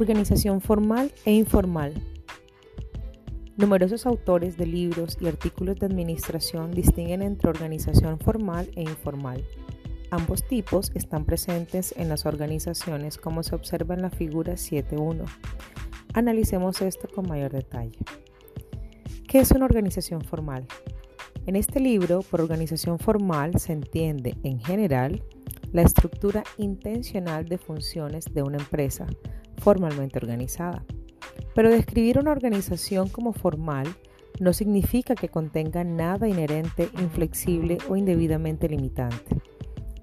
Organización formal e informal. Numerosos autores de libros y artículos de administración distinguen entre organización formal e informal. Ambos tipos están presentes en las organizaciones como se observa en la figura 7.1. Analicemos esto con mayor detalle. ¿Qué es una organización formal? En este libro, por organización formal se entiende, en general, la estructura intencional de funciones de una empresa formalmente organizada. Pero describir una organización como formal no significa que contenga nada inherente, inflexible o indebidamente limitante.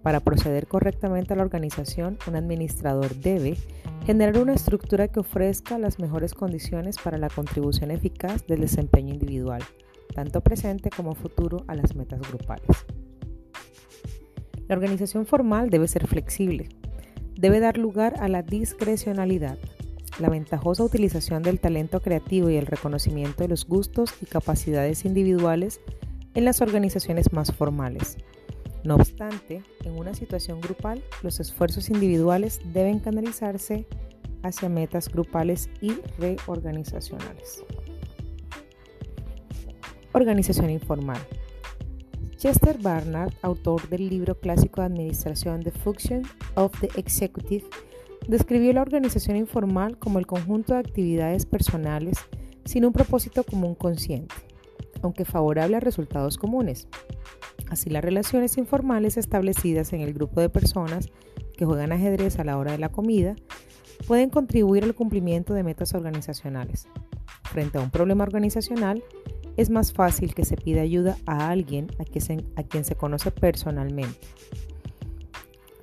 Para proceder correctamente a la organización, un administrador debe generar una estructura que ofrezca las mejores condiciones para la contribución eficaz del desempeño individual, tanto presente como futuro, a las metas grupales. La organización formal debe ser flexible, debe dar lugar a la discrecionalidad, la ventajosa utilización del talento creativo y el reconocimiento de los gustos y capacidades individuales en las organizaciones más formales. No obstante, en una situación grupal, los esfuerzos individuales deben canalizarse hacia metas grupales y reorganizacionales. Organización informal. Chester Barnard, autor del libro clásico de administración The Function of the Executive, describió la organización informal como el conjunto de actividades personales sin un propósito común consciente, aunque favorable a resultados comunes. Así las relaciones informales establecidas en el grupo de personas que juegan ajedrez a la hora de la comida pueden contribuir al cumplimiento de metas organizacionales. Frente a un problema organizacional, es más fácil que se pida ayuda a alguien a, quien se conoce personalmente,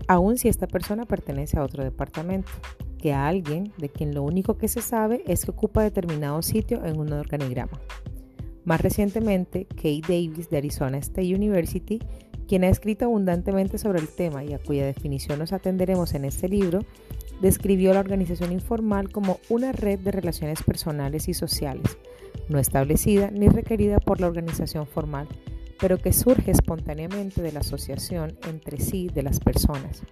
aun si esta persona pertenece a otro departamento, que a alguien de quien lo único que se sabe es que ocupa determinado sitio en un organigrama. Más recientemente, Kate Davis de Arizona State University, quien ha escrito abundantemente sobre el tema y a cuya definición nos atenderemos en este libro, describió la organización informal como una red de relaciones personales y sociales no establecida ni requerida por la organización formal, pero que surge espontáneamente de la asociación entre sí de las personas.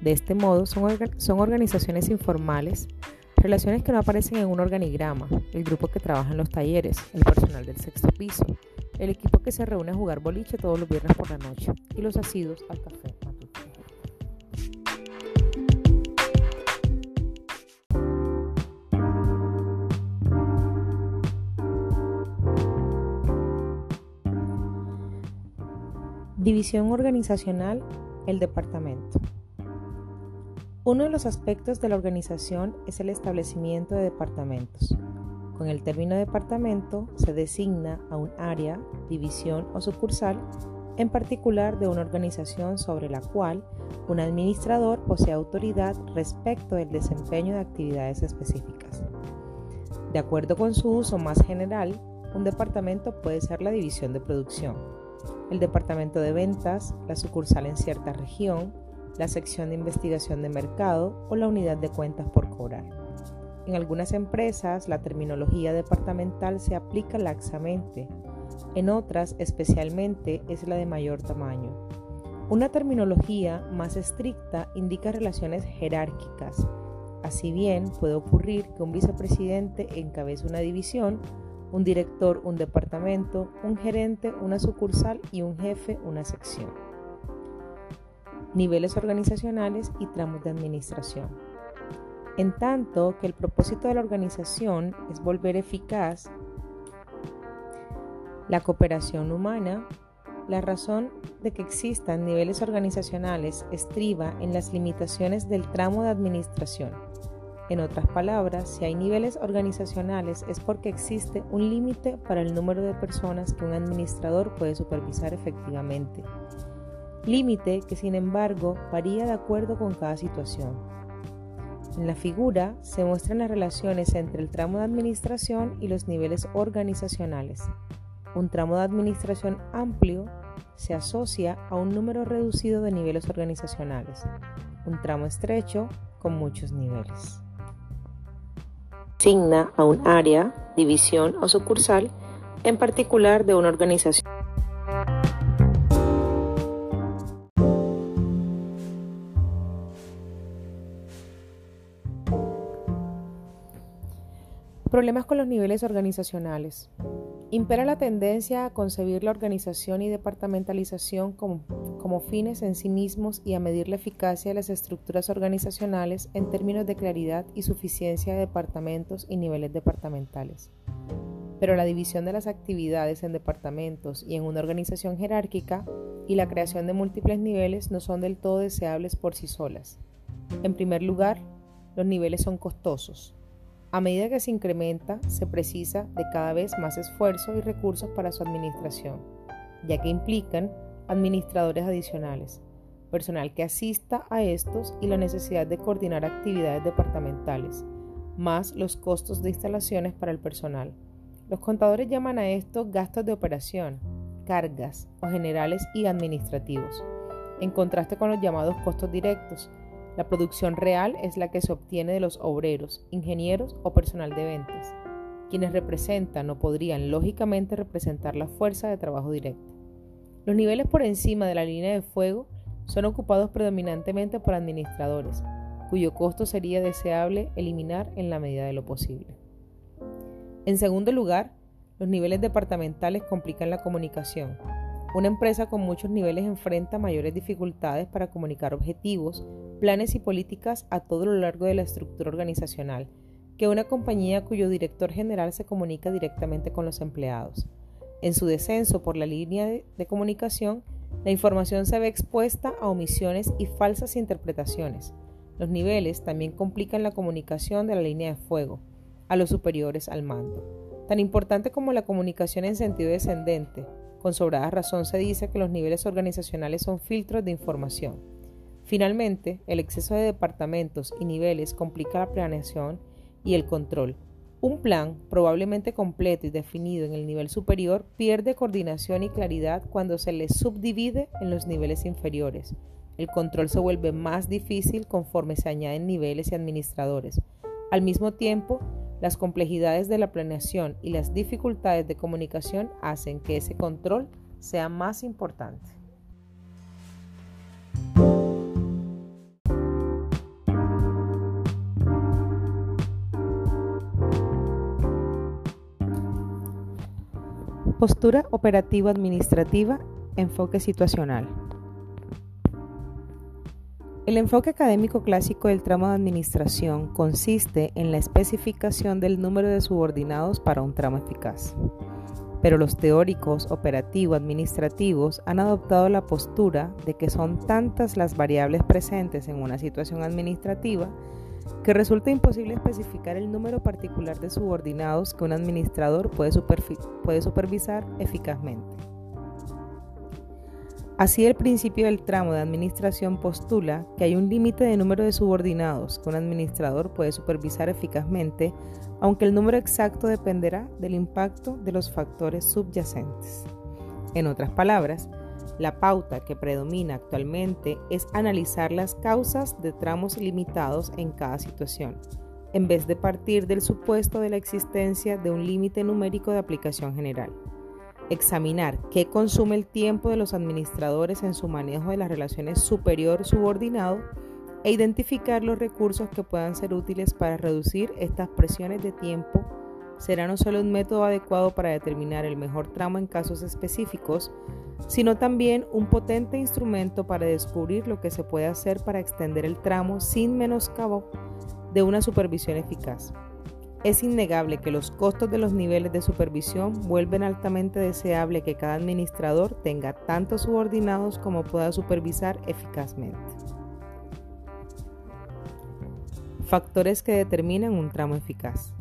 De este modo, son, organizaciones informales, relaciones que no aparecen en un organigrama, el grupo que trabaja en los talleres, el personal del sexto piso, el equipo que se reúne a jugar boliche todos los viernes por la noche y los asidos al café. División organizacional, el departamento. Uno de los aspectos de la organización es el establecimiento de departamentos. Con el término departamento se designa a un área, división o sucursal en particular de una organización sobre la cual un administrador posee autoridad respecto del desempeño de actividades específicas. De acuerdo con su uso más general, un departamento puede ser la división de producción, el departamento de ventas, la sucursal en cierta región, la sección de investigación de mercado o la unidad de cuentas por cobrar. En algunas empresas la terminología departamental se aplica laxamente, en otras especialmente es la de mayor tamaño. Una terminología más estricta indica relaciones jerárquicas. Así bien, puede ocurrir que un vicepresidente encabece una división un director, un departamento, un gerente, una sucursal y un jefe, una sección. Niveles organizacionales y tramos de administración. En tanto que el propósito de la organización es volver eficaz la cooperación humana, la razón de que existan niveles organizacionales estriba en las limitaciones del tramo de administración en otras palabras, si hay niveles organizacionales es porque existe un límite para el número de personas que un administrador puede supervisar efectivamente. Límite que sin embargo varía de acuerdo con cada situación. En la figura se muestran las relaciones entre el tramo de administración y los niveles organizacionales. Un tramo de administración amplio se asocia a un número reducido de niveles organizacionales. Un tramo estrecho con muchos niveles asigna a un área, división o sucursal, en particular de una organización. Problemas con los niveles organizacionales. Impera la tendencia a concebir la organización y departamentalización como, como, fines en sí mismos y a medir la eficacia de las estructuras organizacionales en términos de claridad y suficiencia de departamentos y niveles departamentales. Pero la división de las actividades en departamentos y en una organización jerárquica y la creación de múltiples niveles no son del todo deseables por sí solas. En primer lugar, los niveles son costosos a medida que se incrementa, se precisa de cada vez más esfuerzo y recursos para su administración, ya que implican administradores adicionales, personal que asista a estos y la necesidad de coordinar actividades departamentales, más los costos de instalaciones para el personal. Los contadores llaman a esto gastos de operación, cargas o generales y administrativos, en contraste con los llamados costos directos, la producción real es la que se obtiene de los obreros, ingenieros o personal de ventas, quienes representan o podrían lógicamente representar la fuerza de trabajo directa. Los niveles por encima de la línea de fuego son ocupados predominantemente por administradores, cuyo costo sería deseable eliminar en la medida de lo posible. En segundo lugar, los niveles departamentales complican la comunicación, una empresa con muchos niveles enfrenta mayores dificultades para comunicar objetivos, planes y políticas a todo lo largo de la estructura organizacional que una compañía cuyo director general se comunica directamente con los empleados. En su descenso por la línea de, comunicación, la información se ve expuesta a omisiones y falsas interpretaciones. Los niveles también complican la comunicación de la línea de fuego a los superiores al mando. Tan importante como la comunicación en sentido descendente, con sobrada razón se dice que los niveles organizacionales son filtros de información. Finalmente, el exceso de departamentos y niveles complica la planeación y el control. Un plan, probablemente completo y definido en el nivel superior, pierde coordinación y claridad cuando se le subdivide en los niveles inferiores. El control se vuelve más difícil conforme se añaden niveles y administradores. Al mismo tiempo, las complejidades de la planeación y las dificultades de comunicación hacen que ese control sea más importante. Postura operativa administrativa, enfoque situacional. El enfoque académico clásico del tramo de administración consiste en la especificación del número de subordinados para un tramo eficaz. Pero los teóricos operativo-administrativos han adoptado la postura de que son tantas las variables presentes en una situación administrativa que resulta imposible especificar el número particular de subordinados que un administrador puede, puede supervisar eficazmente. Así el principio del tramo de administración postula que hay un límite de número de subordinados que un administrador puede supervisar eficazmente, aunque el número exacto dependerá del impacto de los factores subyacentes. En otras palabras, la pauta que predomina actualmente es analizar las causas de tramos limitados en cada situación, en vez de partir del supuesto de la existencia de un límite numérico de aplicación general. Examinar qué consume el tiempo de los administradores en su manejo de las relaciones superior-subordinado e identificar los recursos que puedan ser útiles para reducir estas presiones de tiempo será no solo un método adecuado para determinar el mejor tramo en casos específicos, sino también un potente instrumento para descubrir lo que se puede hacer para extender el tramo sin menoscabo de una supervisión eficaz. Es innegable que los costos de los niveles de supervisión vuelven altamente deseable que cada administrador tenga tantos subordinados como pueda supervisar eficazmente. Factores que determinan un tramo eficaz.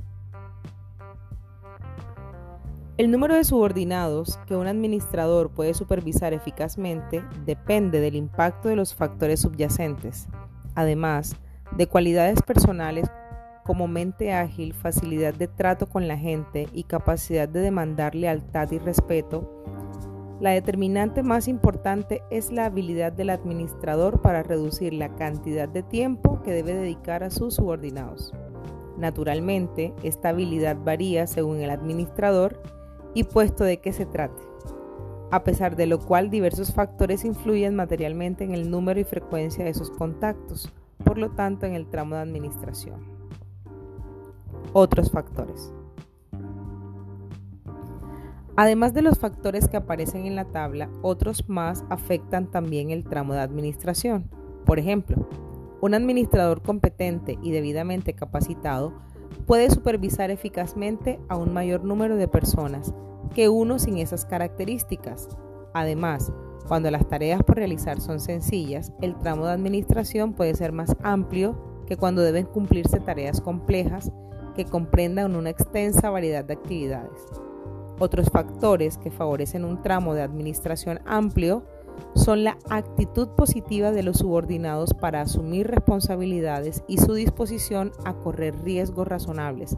El número de subordinados que un administrador puede supervisar eficazmente depende del impacto de los factores subyacentes, además de cualidades personales como mente ágil, facilidad de trato con la gente y capacidad de demandar lealtad y respeto, la determinante más importante es la habilidad del administrador para reducir la cantidad de tiempo que debe dedicar a sus subordinados. Naturalmente, esta habilidad varía según el administrador y puesto de qué se trate, a pesar de lo cual diversos factores influyen materialmente en el número y frecuencia de sus contactos, por lo tanto en el tramo de administración. Otros factores. Además de los factores que aparecen en la tabla, otros más afectan también el tramo de administración. Por ejemplo, un administrador competente y debidamente capacitado puede supervisar eficazmente a un mayor número de personas que uno sin esas características. Además, cuando las tareas por realizar son sencillas, el tramo de administración puede ser más amplio que cuando deben cumplirse tareas complejas que comprendan una extensa variedad de actividades. Otros factores que favorecen un tramo de administración amplio son la actitud positiva de los subordinados para asumir responsabilidades y su disposición a correr riesgos razonables.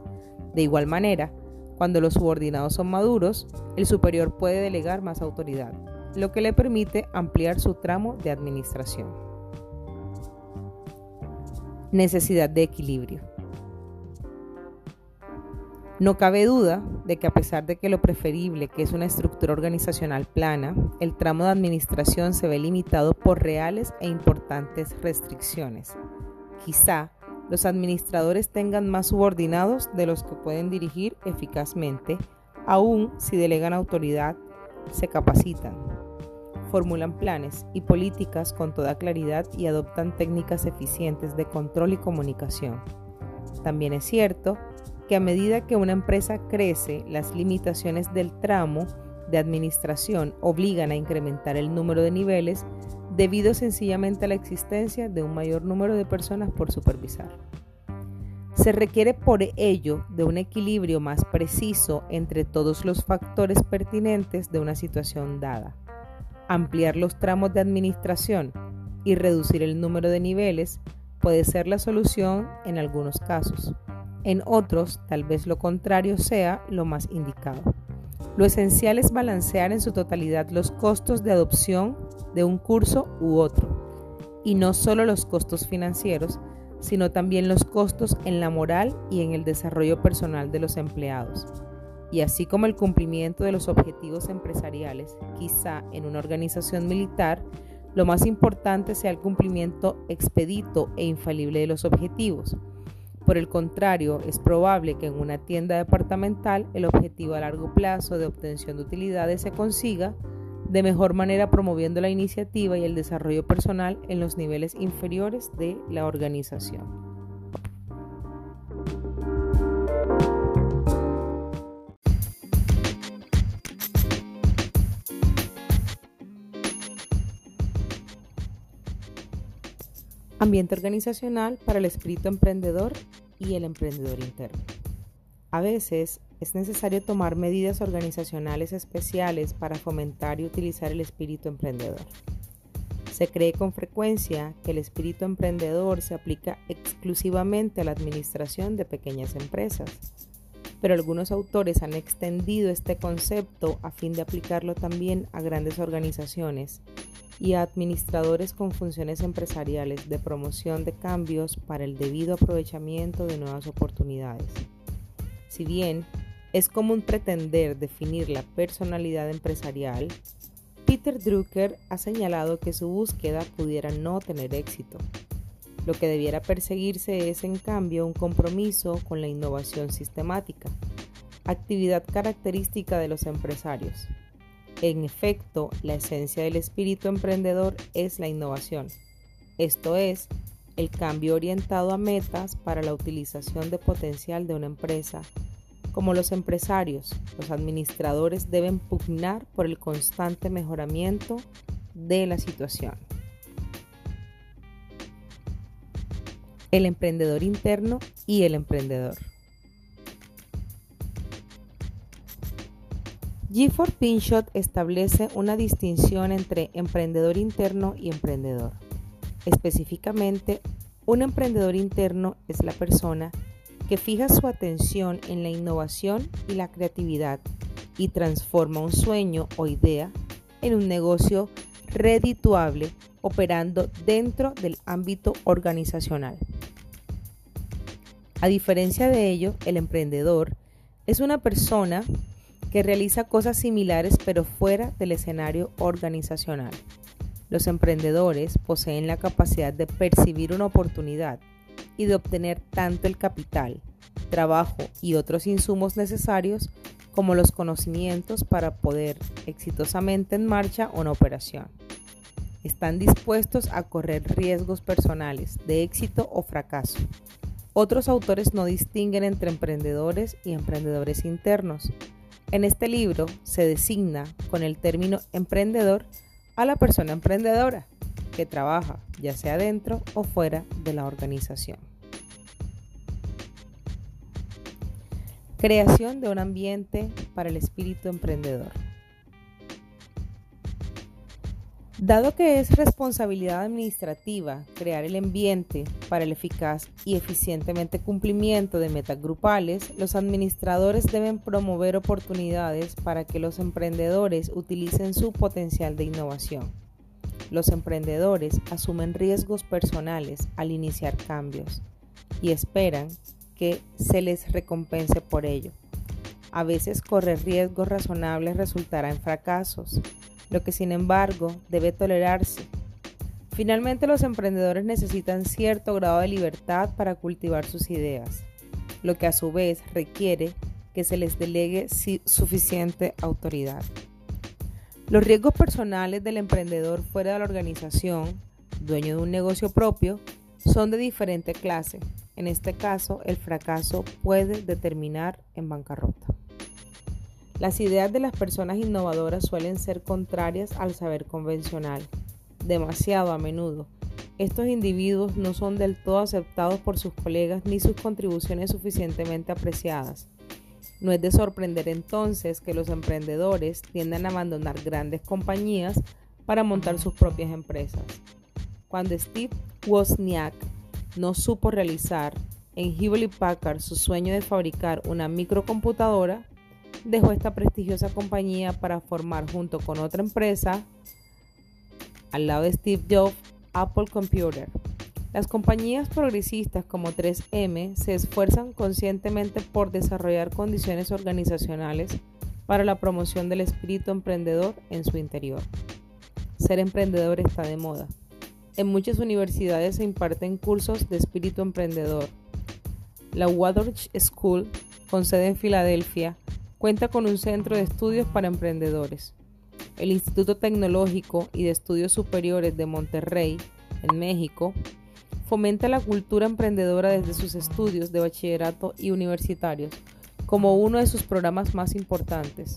De igual manera, cuando los subordinados son maduros, el superior puede delegar más autoridad, lo que le permite ampliar su tramo de administración. Necesidad de equilibrio. No cabe duda de que a pesar de que lo preferible, que es una estructura organizacional plana, el tramo de administración se ve limitado por reales e importantes restricciones. Quizá los administradores tengan más subordinados de los que pueden dirigir eficazmente, aun si delegan autoridad, se capacitan, formulan planes y políticas con toda claridad y adoptan técnicas eficientes de control y comunicación. También es cierto que a medida que una empresa crece, las limitaciones del tramo de administración obligan a incrementar el número de niveles debido sencillamente a la existencia de un mayor número de personas por supervisar. Se requiere por ello de un equilibrio más preciso entre todos los factores pertinentes de una situación dada. Ampliar los tramos de administración y reducir el número de niveles puede ser la solución en algunos casos. En otros, tal vez lo contrario sea lo más indicado. Lo esencial es balancear en su totalidad los costos de adopción de un curso u otro, y no solo los costos financieros, sino también los costos en la moral y en el desarrollo personal de los empleados. Y así como el cumplimiento de los objetivos empresariales, quizá en una organización militar, lo más importante sea el cumplimiento expedito e infalible de los objetivos por el contrario, es probable que en una tienda departamental el objetivo a largo plazo de obtención de utilidades se consiga de mejor manera promoviendo la iniciativa y el desarrollo personal en los niveles inferiores de la organización. Ambiente organizacional para el espíritu emprendedor y el emprendedor interno. A veces es necesario tomar medidas organizacionales especiales para fomentar y utilizar el espíritu emprendedor. Se cree con frecuencia que el espíritu emprendedor se aplica exclusivamente a la administración de pequeñas empresas, pero algunos autores han extendido este concepto a fin de aplicarlo también a grandes organizaciones y a administradores con funciones empresariales de promoción de cambios para el debido aprovechamiento de nuevas oportunidades. Si bien es común pretender definir la personalidad empresarial, Peter Drucker ha señalado que su búsqueda pudiera no tener éxito. Lo que debiera perseguirse es en cambio un compromiso con la innovación sistemática, actividad característica de los empresarios, en efecto, la esencia del espíritu emprendedor es la innovación, esto es, el cambio orientado a metas para la utilización de potencial de una empresa. Como los empresarios, los administradores deben pugnar por el constante mejoramiento de la situación. El emprendedor interno y el emprendedor. Gifford Pinchot establece una distinción entre emprendedor interno y emprendedor. Específicamente, un emprendedor interno es la persona que fija su atención en la innovación y la creatividad y transforma un sueño o idea en un negocio redituable operando dentro del ámbito organizacional. A diferencia de ello, el emprendedor es una persona que realiza cosas similares pero fuera del escenario organizacional. Los emprendedores poseen la capacidad de percibir una oportunidad y de obtener tanto el capital, trabajo y otros insumos necesarios como los conocimientos para poder exitosamente en marcha una operación. Están dispuestos a correr riesgos personales de éxito o fracaso. Otros autores no distinguen entre emprendedores y emprendedores internos. En este libro se designa con el término emprendedor a la persona emprendedora que trabaja ya sea dentro o fuera de la organización. Creación de un ambiente para el espíritu emprendedor. Dado que es responsabilidad administrativa crear el ambiente para el eficaz y eficientemente cumplimiento de metas grupales, los administradores deben promover oportunidades para que los emprendedores utilicen su potencial de innovación. Los emprendedores asumen riesgos personales al iniciar cambios y esperan que se les recompense por ello. A veces correr riesgos razonables resultará en fracasos, lo que sin embargo debe tolerarse. Finalmente los emprendedores necesitan cierto grado de libertad para cultivar sus ideas, lo que a su vez requiere que se les delegue suficiente autoridad. Los riesgos personales del emprendedor fuera de la organización, dueño de un negocio propio, son de diferente clase. En este caso, el fracaso puede determinar en bancarrota. Las ideas de las personas innovadoras suelen ser contrarias al saber convencional. Demasiado a menudo, estos individuos no son del todo aceptados por sus colegas ni sus contribuciones suficientemente apreciadas. No es de sorprender entonces que los emprendedores tiendan a abandonar grandes compañías para montar sus propias empresas. Cuando Steve Wozniak no supo realizar en Hewlett Packard su sueño de fabricar una microcomputadora, dejó esta prestigiosa compañía para formar junto con otra empresa al lado de Steve Jobs Apple Computer. Las compañías progresistas como 3M se esfuerzan conscientemente por desarrollar condiciones organizacionales para la promoción del espíritu emprendedor en su interior. Ser emprendedor está de moda. En muchas universidades se imparten cursos de espíritu emprendedor. La Waldorf School, con sede en Filadelfia, cuenta con un centro de estudios para emprendedores. El Instituto Tecnológico y de Estudios Superiores de Monterrey, en México, fomenta la cultura emprendedora desde sus estudios de bachillerato y universitarios como uno de sus programas más importantes.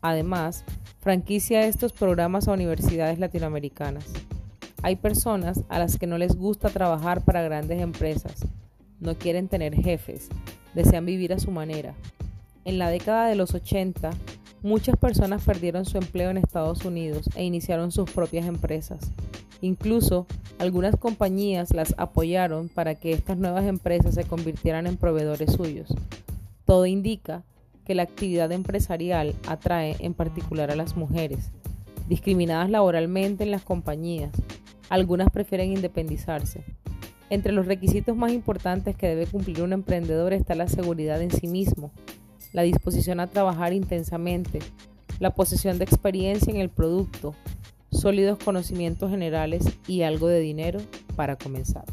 Además, franquicia estos programas a universidades latinoamericanas. Hay personas a las que no les gusta trabajar para grandes empresas, no quieren tener jefes, desean vivir a su manera. En la década de los 80, muchas personas perdieron su empleo en Estados Unidos e iniciaron sus propias empresas. Incluso algunas compañías las apoyaron para que estas nuevas empresas se convirtieran en proveedores suyos. Todo indica que la actividad empresarial atrae en particular a las mujeres, discriminadas laboralmente en las compañías, algunas prefieren independizarse. Entre los requisitos más importantes que debe cumplir un emprendedor está la seguridad en sí mismo, la disposición a trabajar intensamente, la posesión de experiencia en el producto, sólidos conocimientos generales y algo de dinero para comenzar.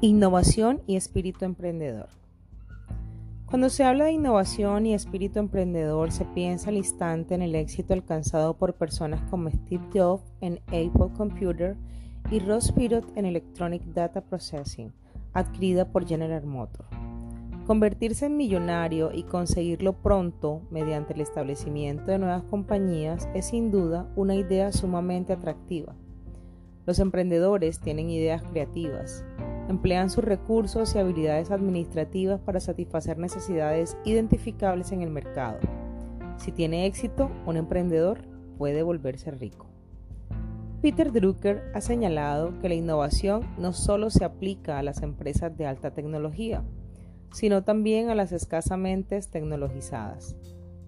Innovación y espíritu emprendedor. Cuando se habla de innovación y espíritu emprendedor, se piensa al instante en el éxito alcanzado por personas como Steve Jobs en Apple Computer y Ross Perot en Electronic Data Processing, adquirida por General Motors. Convertirse en millonario y conseguirlo pronto mediante el establecimiento de nuevas compañías es sin duda una idea sumamente atractiva. Los emprendedores tienen ideas creativas, emplean sus recursos y habilidades administrativas para satisfacer necesidades identificables en el mercado. Si tiene éxito, un emprendedor puede volverse rico. Peter Drucker ha señalado que la innovación no solo se aplica a las empresas de alta tecnología, sino también a las escasamente tecnologizadas.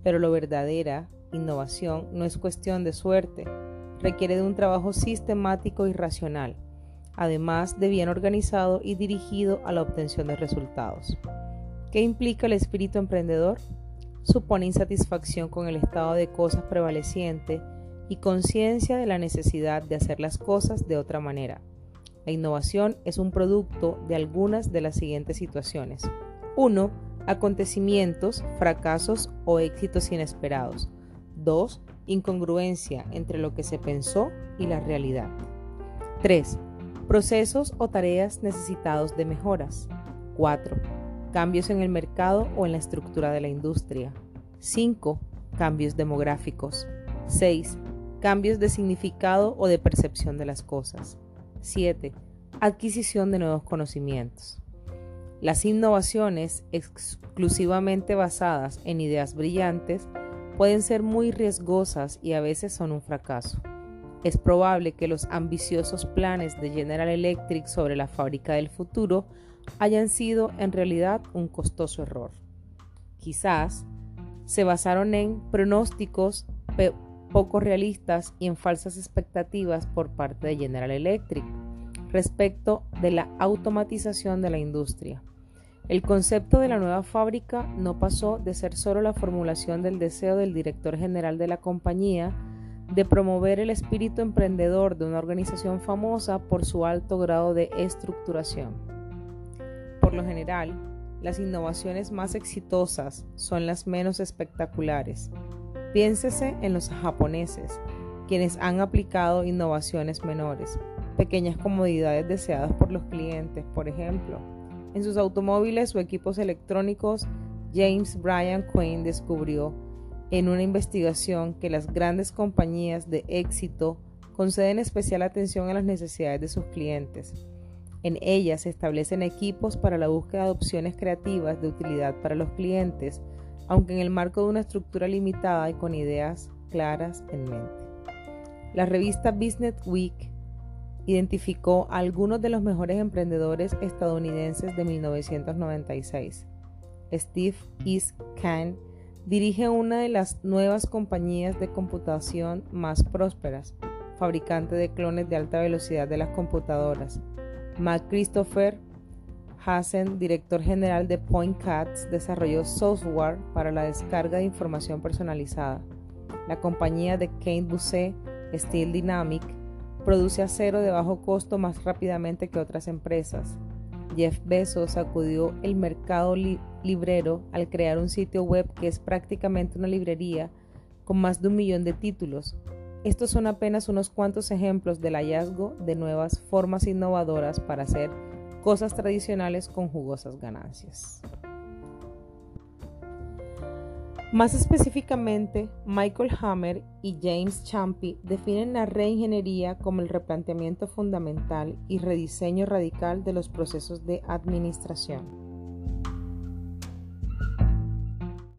Pero la verdadera innovación no es cuestión de suerte, requiere de un trabajo sistemático y racional además de bien organizado y dirigido a la obtención de resultados. ¿Qué implica el espíritu emprendedor? Supone insatisfacción con el estado de cosas prevaleciente y conciencia de la necesidad de hacer las cosas de otra manera. La innovación es un producto de algunas de las siguientes situaciones. 1. Acontecimientos, fracasos o éxitos inesperados. 2. Incongruencia entre lo que se pensó y la realidad. 3. Procesos o tareas necesitados de mejoras. 4. Cambios en el mercado o en la estructura de la industria. 5. Cambios demográficos. 6. Cambios de significado o de percepción de las cosas. 7. Adquisición de nuevos conocimientos. Las innovaciones exclusivamente basadas en ideas brillantes pueden ser muy riesgosas y a veces son un fracaso. Es probable que los ambiciosos planes de General Electric sobre la fábrica del futuro hayan sido en realidad un costoso error. Quizás se basaron en pronósticos poco realistas y en falsas expectativas por parte de General Electric respecto de la automatización de la industria. El concepto de la nueva fábrica no pasó de ser solo la formulación del deseo del director general de la compañía de promover el espíritu emprendedor de una organización famosa por su alto grado de estructuración. Por lo general, las innovaciones más exitosas son las menos espectaculares. Piénsese en los japoneses, quienes han aplicado innovaciones menores, pequeñas comodidades deseadas por los clientes, por ejemplo. En sus automóviles o equipos electrónicos, James Bryan Quinn descubrió en una investigación que las grandes compañías de éxito conceden especial atención a las necesidades de sus clientes. En ellas se establecen equipos para la búsqueda de opciones creativas de utilidad para los clientes, aunque en el marco de una estructura limitada y con ideas claras en mente. La revista Business Week identificó a algunos de los mejores emprendedores estadounidenses de 1996. Steve East Kahn dirige una de las nuevas compañías de computación más prósperas, fabricante de clones de alta velocidad de las computadoras. Mac Christopher Hassen, director general de Point Cats, desarrolló software para la descarga de información personalizada. La compañía de Kane Busset, Steel Dynamic, produce acero de bajo costo más rápidamente que otras empresas. Jeff Bezos sacudió el mercado librero al crear un sitio web que es prácticamente una librería con más de un millón de títulos. Estos son apenas unos cuantos ejemplos del hallazgo de nuevas formas innovadoras para hacer cosas tradicionales con jugosas ganancias. Más específicamente, Michael Hammer y James Champy definen la reingeniería como el replanteamiento fundamental y rediseño radical de los procesos de administración.